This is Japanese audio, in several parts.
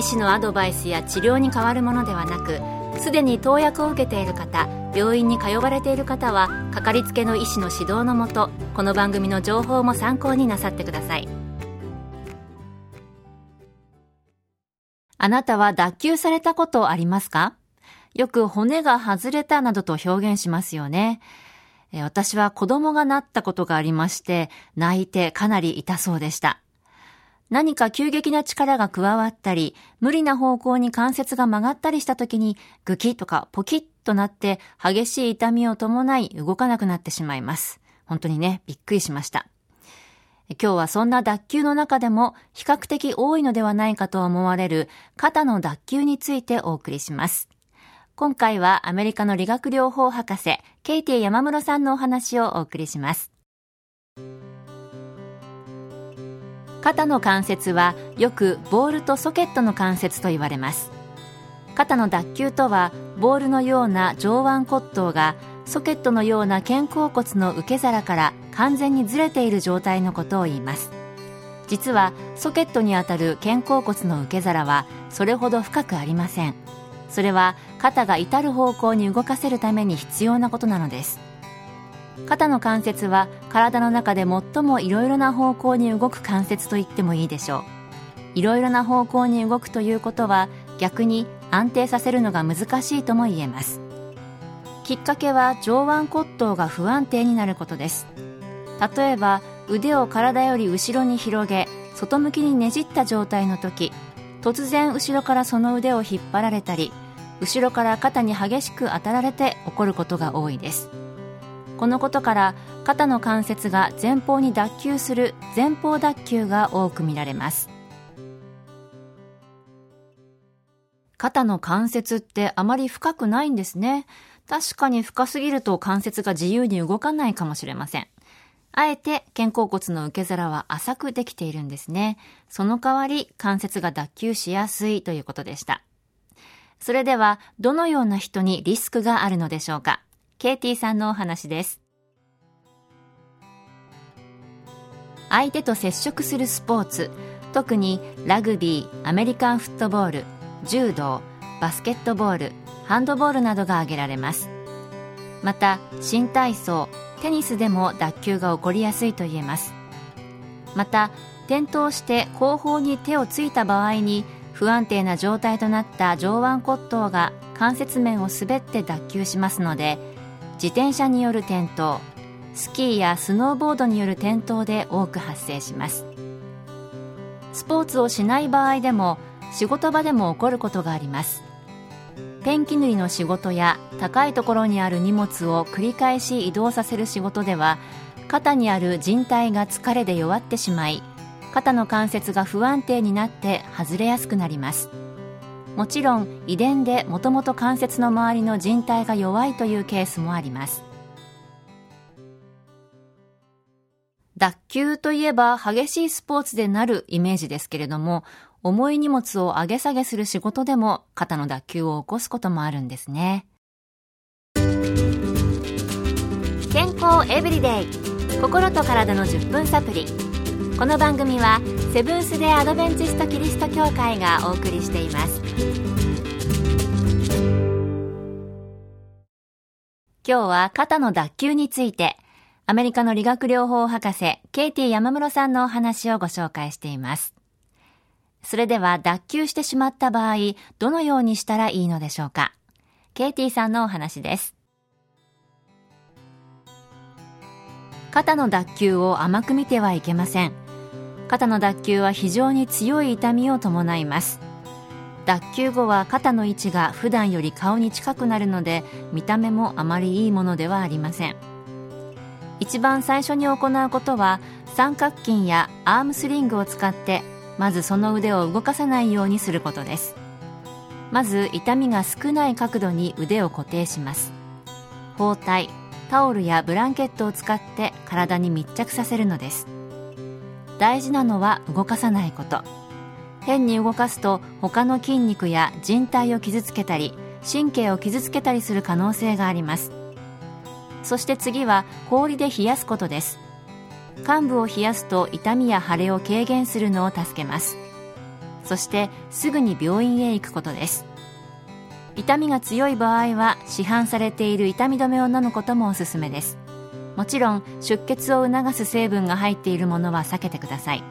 医師のアドバイスや治療に変わるものではなくすでに投薬を受けている方病院に通われている方はかかりつけの医師の指導のもとこの番組の情報も参考になさってくださいあなたは脱臼されたことありますか？よく骨が外れたなどと表現しますよね。私は子供がなったことがありまして、泣いてかなり痛そうでした。何か急激な力が加わったり、無理な方向に関節が曲がったりした時に、グキとかポキッとなって激しい痛みを伴い動かなくなってしまいます。本当にね、びっくりしました。今日はそんな脱臼の中でも比較的多いのではないかと思われる肩の脱臼についてお送りします。今回はアメリカの理学療法博士、ケイティ山室さんのお話をお送りします。肩の関節はよくボールとソケットの関節と言われます。肩の脱臼とはボールのような上腕骨頭がソケットのような肩甲骨の受け皿から完全にずれている状態のことを言います。実はソケットにあたる肩甲骨の受け皿はそれほど深くありません。それは肩が至る方向に動かせるために必要なことなのです。肩の関節は体の中で最もいろいろな方向に動く関節と言ってもいいでしょう。いろいろな方向に動くということは逆に安定させるのが難しいとも言えます。きっかけは上腕骨頭が不安定になることです。例えば腕を体より後ろに広げ外向きにねじった状態の時突然後ろからその腕を引っ張られたり後ろから肩に激しく当たられて起こることが多いです。このことから肩の関節が前方に脱臼する前方脱臼が多く見られます肩の関節ってあまり深くないんですね確かに深すぎると関節が自由に動かないかもしれませんあえて肩甲骨の受け皿は浅くできているんですね。その代わり関節が脱臼しやすいということでした。それでは、どのような人にリスクがあるのでしょうか？ケイティさんのお話です。相手と接触するスポーツ、特にラグビー、アメリカンフットボール、柔道、バスケットボール、ハンドボールなどが挙げられます。また、新体操、テニスでも脱臼が起こりやすいと言えます。また、転倒して後方に手をついた場合に不安定な状態となった上腕骨頭が関節面を滑って脱臼しますので自転車による転倒スキーやスノーボードによる転倒で多く発生します。スポーツをしない場合でも仕事場でも起こることがあります。ペンキ塗りの仕事や高いところにある荷物を繰り返し移動させる仕事では肩にある靭帯が疲れで弱ってしまい肩の関節が不安定になって外れやすくなります。もちろん遺伝でもともと関節の周りの靭帯が弱いというケースもあります。脱臼といえば激しいスポーツでなるイメージですけれども重い荷物を上げ下げする仕事でも肩の脱臼を起こすこともあるんですね。健康エブリデイ。心と体の10分サプリ。この番組はセブンス・デ・アドベンチスト・キリスト教会がお送りしています。今日は肩の脱臼についてアメリカの理学療法博士ケイティ山室さんのお話をご紹介しています。それでは脱臼してしまった場合どのようにしたらいいのでしょうか？ケイティさんのお話です。肩の脱臼を甘く見てはいけません。肩の脱臼は非常に強い痛みを伴います。脱臼後は肩の位置が普段より顔に近くなるので見た目もあまりいいものではありません。一番最初に行うことは三角筋やアームスリングを使ってまずその腕を動かさないようにすることです。まず痛みが少ない角度に腕を固定します。包帯タオルやブランケットを使って体に密着させるのです。大事なのは動かさないこと。変に動かすと他の筋肉や人体を傷つけたり神経を傷つけたりする可能性があります。そして次は氷で冷やすことです。患部を冷やすと痛みや腫れを軽減するのを助けます。そしてすぐに病院へ行くことです。痛みが強い場合は市販されている痛み止めを飲むこともおすすめです。もちろん出血を促す成分が入っているものは避けてください。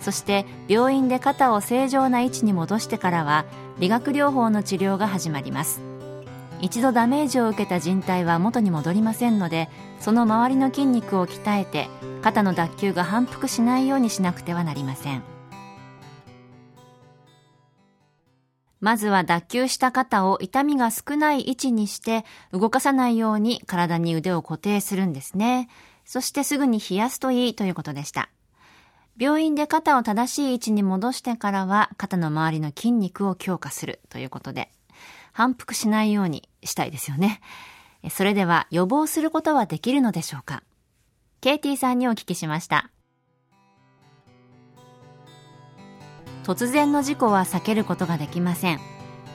そして病院で肩を正常な位置に戻してからは理学療法の治療が始まります。一度ダメージを受けた靭帯は元に戻りませんのでその周りの筋肉を鍛えて肩の脱臼が反復しないようにしなくてはなりません。まずは脱臼した肩を痛みが少ない位置にして動かさないように体に腕を固定するんですね。そしてすぐに冷やすといいということでした。病院で肩を正しい位置に戻してからは肩の周りの筋肉を強化するということで反復しないようにしたいですよね。それでは予防することはできるのでしょうか？ケイティさんにお聞きしました。突然の事故は避けることができません。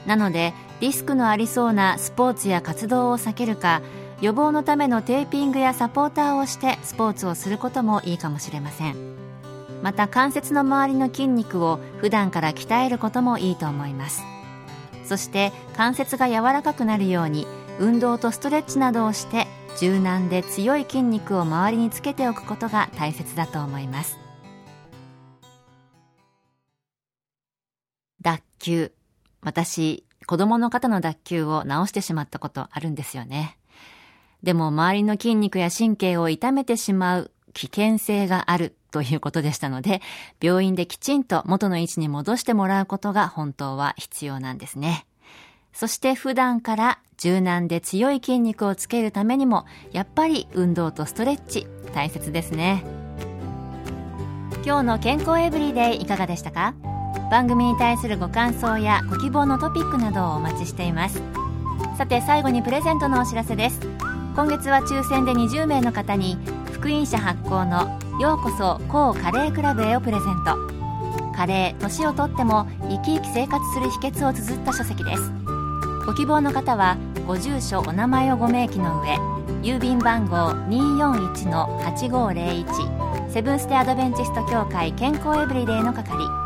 なのでリスクのありそうなスポーツや活動を避けるか予防のためのテーピングやサポーターをしてスポーツをすることもいいかもしれません。また関節の周りの筋肉を普段から鍛えることもいいと思います。そして関節が柔らかくなるように運動とストレッチなどをして柔軟で強い筋肉を周りにつけておくことが大切だと思います。臼。私、子供の肩の脱臼を治してしまったことあるんですよね。でも周りの筋肉や神経を痛めてしまう危険性があるということでしたので、病院できちんと元の位置に戻してもらうことが本当は必要なんですね。そして普段から柔軟で強い筋肉をつけるためにも、やっぱり運動とストレッチ大切ですね。今日の健康エブリデイいかがでしたか？番組に対するご感想やご希望のトピックなどをお待ちしています。さて最後にプレゼントのお知らせです。今月は抽選で20名の方に福音社発行の「ようこそ高カレークラブへ」をプレゼント。カレー年をとっても生き生き生活する秘訣を綴った書籍です。ご希望の方はご住所お名前をご明記の上郵便番号241-8501セブンス・テ・アドベンチスト協会健康エブリデイの係。